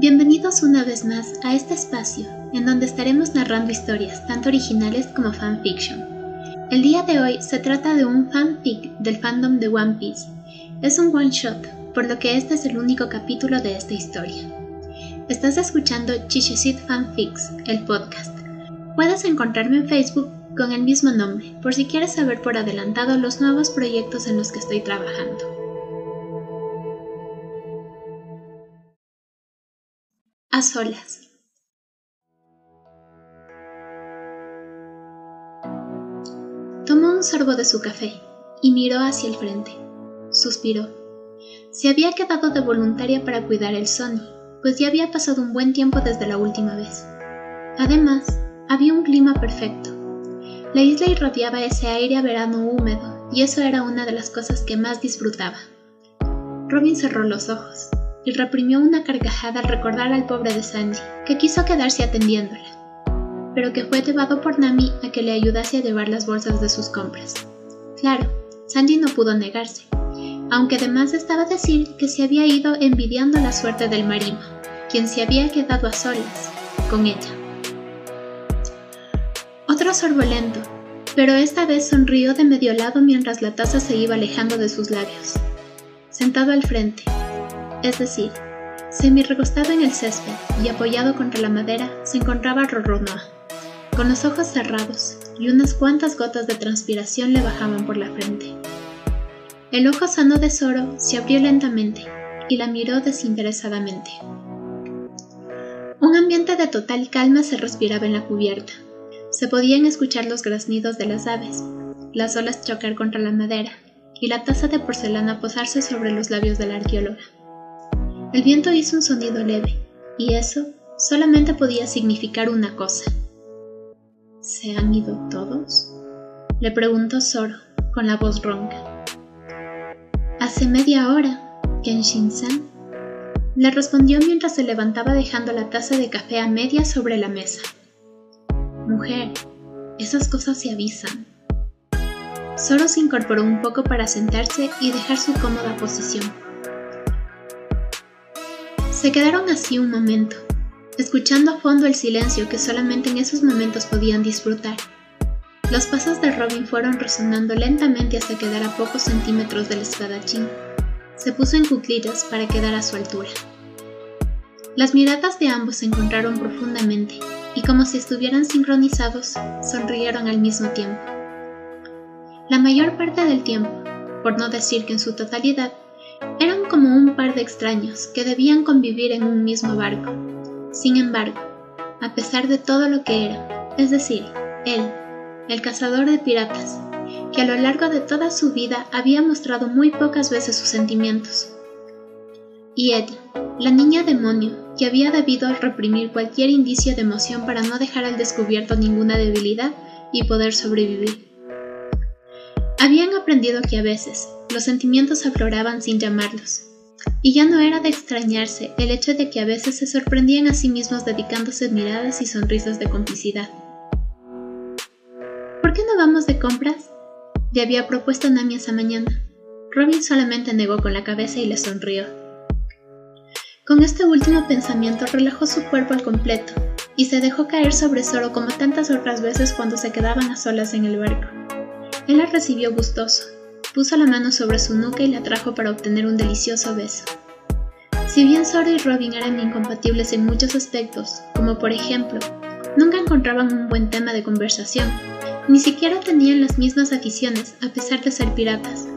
Bienvenidos una vez más a este espacio en donde estaremos narrando historias tanto originales como fanfiction. El día de hoy se trata de un fanfic del fandom de One Piece. Es un one shot, por lo que este es el único capítulo de esta historia. Estás escuchando Chichesit Fanfics, el podcast. Puedes encontrarme en Facebook con el mismo nombre, por si quieres saber por adelantado los nuevos proyectos en los que estoy trabajando. Solas. Tomó un sorbo de su café y miró hacia el frente. Suspiró. Se había quedado de voluntaria para cuidar el Sony, pues ya había pasado un buen tiempo desde la última vez. Además, había un clima perfecto. La isla irradiaba ese aire a verano húmedo, y eso era una de las cosas que más disfrutaba. Robin cerró los ojos y reprimió una carcajada al recordar al pobre de Sanji, que quiso quedarse atendiéndola, pero que fue llevado por Nami a que le ayudase a llevar las bolsas de sus compras. Claro, Sanji no pudo negarse, aunque además estaba decir que se había ido envidiando la suerte del marino, quien se había quedado a solas con ella. Otro sorbo lento, pero esta vez sonrió de medio lado mientras la taza se iba alejando de sus labios. Sentado al frente, es decir, semi-recostado en el césped y apoyado contra la madera, se encontraba Roronoa, con los ojos cerrados y unas cuantas gotas de transpiración le bajaban por la frente. El ojo sano de Zoro se abrió lentamente y la miró desinteresadamente. Un ambiente de total calma se respiraba en la cubierta. Se podían escuchar los graznidos de las aves, las olas chocar contra la madera y la taza de porcelana posarse sobre los labios de la arqueóloga. El viento hizo un sonido leve, y eso solamente podía significar una cosa. ¿Se han ido todos? Le preguntó Zoro, con la voz ronca. Hace media hora, Kenshin-san. Le respondió mientras se levantaba dejando la taza de café a media sobre la mesa. Mujer, esas cosas se avisan. Zoro se incorporó un poco para sentarse y dejar su cómoda posición. Se quedaron así un momento, escuchando a fondo el silencio que solamente en esos momentos podían disfrutar. Los pasos de Robin fueron resonando lentamente hasta quedar a pocos centímetros del espadachín. Se puso en cuclillas para quedar a su altura. Las miradas de ambos se encontraron profundamente y como si estuvieran sincronizados, sonrieron al mismo tiempo. La mayor parte del tiempo, por no decir que en su totalidad, eran como un par de extraños que debían convivir en un mismo barco. Sin embargo, a pesar de todo lo que era, es decir, él, el cazador de piratas, que a lo largo de toda su vida había mostrado muy pocas veces sus sentimientos. Y ella, la niña demonio, que había debido reprimir cualquier indicio de emoción para no dejar al descubierto ninguna debilidad y poder sobrevivir. Habían aprendido que a veces los sentimientos afloraban sin llamarlos, y ya no era de extrañarse el hecho de que a veces se sorprendían a sí mismos dedicándose miradas y sonrisas de complicidad. ¿Por qué no vamos de compras? Le había propuesto Nami esa mañana. Robin solamente negó con la cabeza y le sonrió. Con este último pensamiento relajó su cuerpo al completo y se dejó caer sobre Zoro como tantas otras veces cuando se quedaban a solas en el barco. Él la recibió gustoso, puso la mano sobre su nuca y la trajo para obtener un delicioso beso. Si bien Zoro y Robin eran incompatibles en muchos aspectos, como por ejemplo, nunca encontraban un buen tema de conversación, ni siquiera tenían las mismas aficiones a pesar de ser piratas.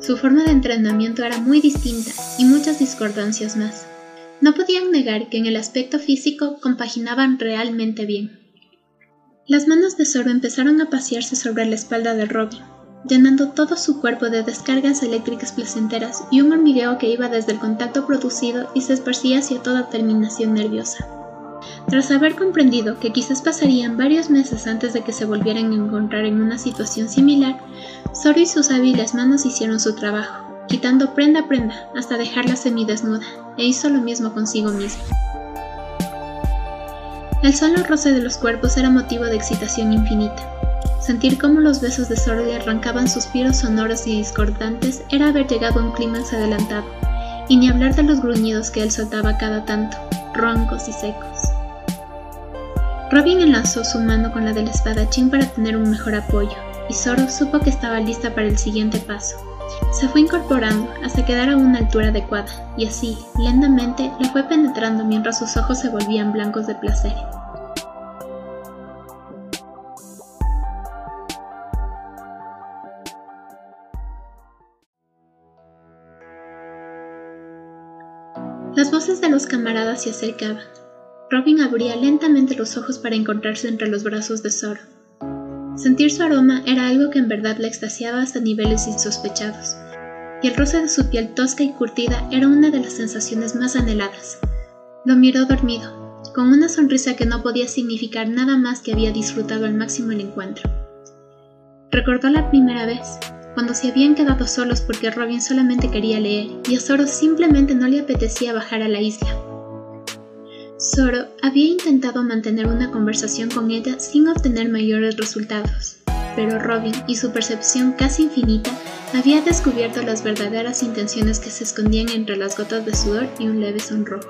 Su forma de entrenamiento era muy distinta y muchas discordancias más. No podían negar que en el aspecto físico compaginaban realmente bien. Las manos de Zoro empezaron a pasearse sobre la espalda de Robin, llenando todo su cuerpo de descargas eléctricas placenteras y un hormigueo que iba desde el contacto producido y se esparcía hacia toda terminación nerviosa. Tras haber comprendido que quizás pasarían varios meses antes de que se volvieran a encontrar en una situación similar, Zoro y sus hábiles manos hicieron su trabajo, quitando prenda a prenda hasta dejarla semidesnuda, e hizo lo mismo consigo mismo. El solo roce de los cuerpos era motivo de excitación infinita. Sentir cómo los besos de le arrancaban suspiros sonoros y discordantes era haber llegado a un clímax adelantado, y ni hablar de los gruñidos que él soltaba cada tanto, roncos y secos. Robin enlazó su mano con la del espadachín para tener un mejor apoyo, y Zoro supo que estaba lista para el siguiente paso. Se fue incorporando hasta quedar a una altura adecuada, y así, lentamente, le fue penetrando mientras sus ojos se volvían blancos de placer. Las voces de los camaradas se acercaban. Robin abría lentamente los ojos para encontrarse entre los brazos de Zoro. Sentir su aroma era algo que en verdad le extasiaba hasta niveles insospechados, y el roce de su piel tosca y curtida era una de las sensaciones más anheladas. Lo miró dormido, con una sonrisa que no podía significar nada más que había disfrutado al máximo el encuentro. Recordó la primera vez, cuando se habían quedado solos porque Robin solamente quería leer y a Zoro simplemente no le apetecía bajar a la isla. Zoro había intentado mantener una conversación con ella sin obtener mayores resultados, pero Robin y su percepción casi infinita había descubierto las verdaderas intenciones que se escondían entre las gotas de sudor y un leve sonrojo.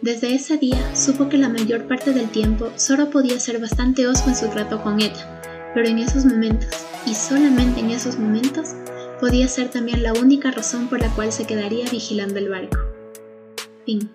Desde ese día supo que la mayor parte del tiempo Zoro podía ser bastante osco en su trato con ella, pero en esos momentos, y solamente en esos momentos, podía ser también la única razón por la cual se quedaría vigilando el barco. Fin.